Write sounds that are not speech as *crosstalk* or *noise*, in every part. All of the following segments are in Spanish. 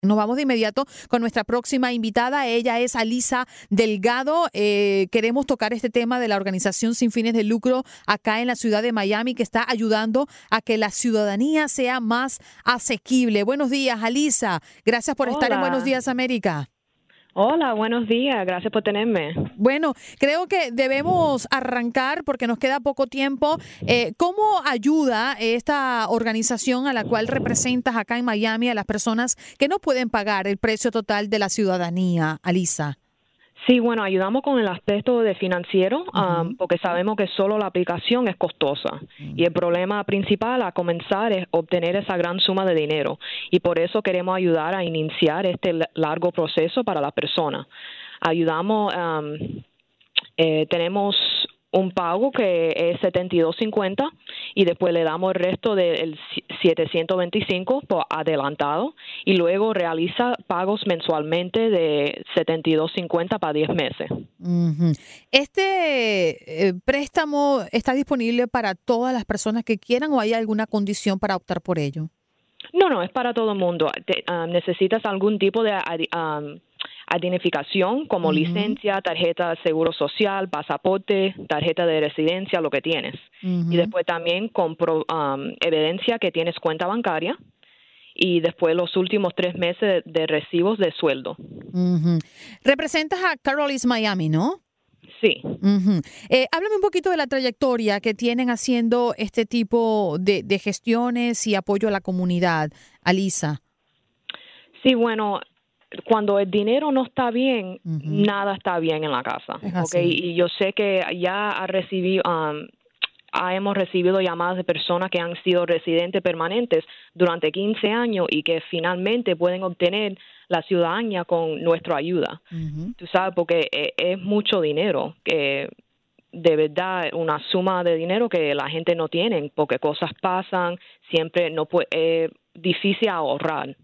Nos vamos de inmediato con nuestra próxima invitada. Ella es Alisa Delgado. Eh, queremos tocar este tema de la organización sin fines de lucro acá en la ciudad de Miami que está ayudando a que la ciudadanía sea más asequible. Buenos días, Alisa. Gracias por estar en. Buenos Días América. Hola, buenos días. Gracias por tenerme. Bueno, creo que debemos arrancar porque nos queda poco tiempo. Eh, ¿Cómo ayuda esta organización a la cual representas acá en Miami a las personas que no pueden pagar el precio total de la ciudadanía, Alisa? Sí, bueno, ayudamos con el aspecto de financiero um, porque sabemos que solo la aplicación es costosa. Y el problema principal a comenzar es obtener esa gran suma de dinero. Y por eso queremos ayudar a iniciar este la- largo proceso para la persona. Ayudamos, um, eh, tenemos un pago que es 72.50 y después le damos el resto del 725 por adelantado y luego realiza pagos mensualmente de 72.50 para 10 meses. ¿Este eh, préstamo está disponible para todas las personas que quieran o hay alguna condición para optar por ello? No, no, es para todo el mundo. Te- ah, necesitas algún tipo de am, identificación como licencia, tarjeta de seguro social, pasaporte, tarjeta de residencia, lo que tienes. Y después también compro, am, evidencia que tienes cuenta bancaria y después los últimos tres meses de, de recibos de sueldo. Ujú. Representas a Carol's Miami, ¿no? Sí. Ujú. Eh, háblame un poquito de la trayectoria que tienen haciendo este tipo de, de gestiones y apoyo a la comunidad, Alisa. Sí, bueno, cuando el dinero no está bien, nada está bien en la casa. Es ¿ok? así. Y yo sé que ya ha recibido, um, hemos recibido llamadas de personas que han sido residentes permanentes durante 15 años y que finalmente pueden obtener la ciudadanía con nuestra ayuda. Tú sabes, porque eh, es mucho dinero que de verdad una suma de dinero que la gente no tiene porque cosas pasan, siempre no puede, es difícil ahorrar.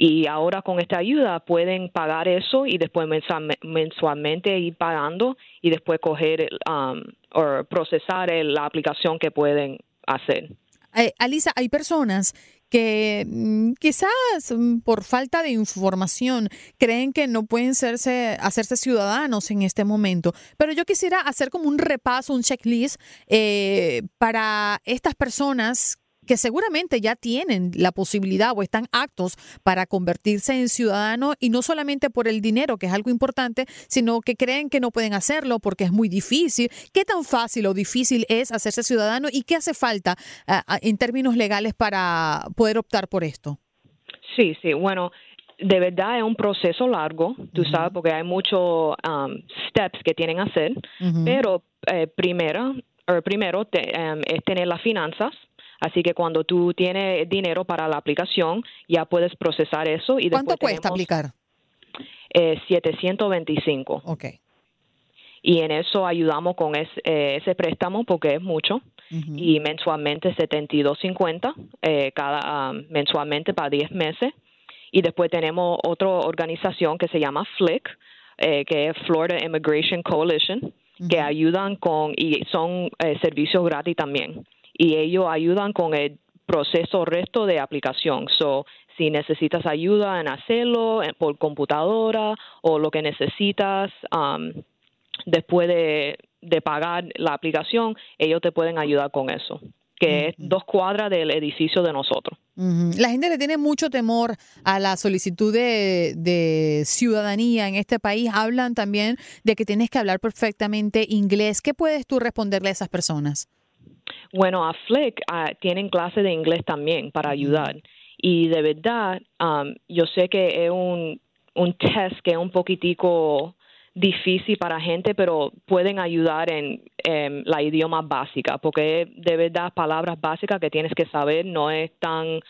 Y ahora con esta ayuda pueden pagar eso y después mensualme- mensualmente ir pagando y después coger um, o procesar la aplicación que pueden hacer. Eh, Alisa, hay personas que mm, quizás mm, por falta de información creen que no pueden serse, hacerse ciudadanos en este momento. Pero yo quisiera hacer como un repaso, un checklist eh, para estas personas que seguramente ya tienen la posibilidad o están aptos para convertirse en ciudadanos y no solamente por el dinero, que es algo importante, sino que creen que no pueden hacerlo porque es muy difícil. ¿Qué tan fácil o difícil es hacerse ciudadano y qué hace falta en términos legales para poder optar por esto? Sí, sí, bueno, de verdad es un proceso largo, tú sabes, porque hay muchos um, steps que tienen que hacer, pero eh, primero, er, primero te- em, es tener las finanzas, Así que cuando tú tienes dinero para la aplicación, ya puedes procesar eso. y ¿Cuánto después cuesta tenemos, aplicar? Eh, 725. Ok. Y en eso ayudamos con es- eh, ese préstamo porque es mucho. Y mensualmente 72.50 eh, cada ah, mensualmente para 10 meses. Y después tenemos otra organización que se llama FLIC, eh, que es Florida Immigration Coalition, que ayudan con, y son eh, servicios gratis también. Y ellos ayudan con el proceso resto de aplicación. So, si necesitas ayuda en hacerlo por computadora o lo que necesitas um, después de, de pagar la aplicación, ellos te pueden ayudar con eso, que es dos cuadras del edificio de nosotros. La gente le tiene mucho temor a la solicitud de, de ciudadanía en este país. Hablan también de que tienes que hablar perfectamente inglés. ¿Qué puedes tú responderle a esas personas? Bueno, a Flick ah, tienen clase de inglés también para ayudar. Y de verdad, um, yo sé que es un, un test que es un poquitico difícil para gente, pero pueden ayudar en, em, la idioma básica, porque de verdad palabras básicas que tienes que saber, no es tan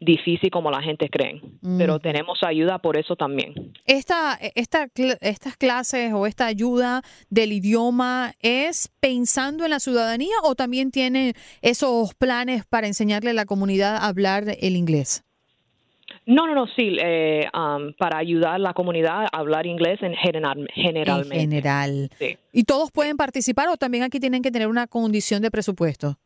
difícil como la gente cree. Pero tenemos ayuda por eso también. Esta, esta, estas clases o esta ayuda del idioma es pensando en la ciudadanía o también tiene esos planes para enseñarle a la comunidad a hablar el inglés? No, no, no, sí, eh, um, para ayudar a la comunidad a hablar inglés en general, generalmente. En general. Sí. ¿Y todos pueden participar o también aquí tienen que tener una condición de presupuesto?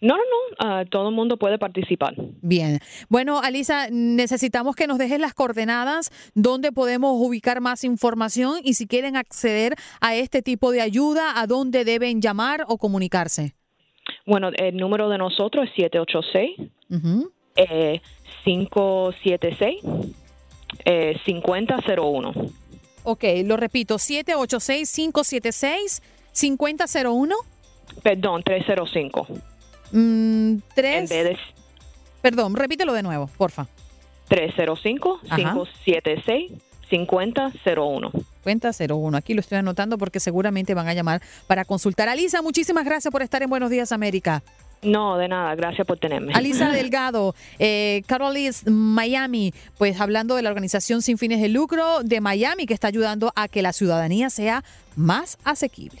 No, no, no, ah, todo el mundo puede participar. Bien. Bueno, Alisa, necesitamos que nos dejes las coordenadas donde podemos ubicar más información y si quieren acceder a este tipo de ayuda, a dónde deben llamar o comunicarse. Bueno, el número de nosotros es 786 Ujú. eh, 576 eh, 5001. Ok, lo repito, 786-576-5001. Perdón, 305. Mm, tres. En vez de Perdón, repítelo de nuevo, porfa. 305 Ajá. 576 5001. Cuenta 01. Aquí lo estoy anotando porque seguramente van a llamar para consultar. Alisa, muchísimas gracias por estar en Buenos Días América. No, de nada, gracias por tenerme. Alisa *laughs* Delgado, eh, Carolis Miami, pues hablando de la organización sin fines de lucro de Miami que está ayudando a que la ciudadanía sea más asequible.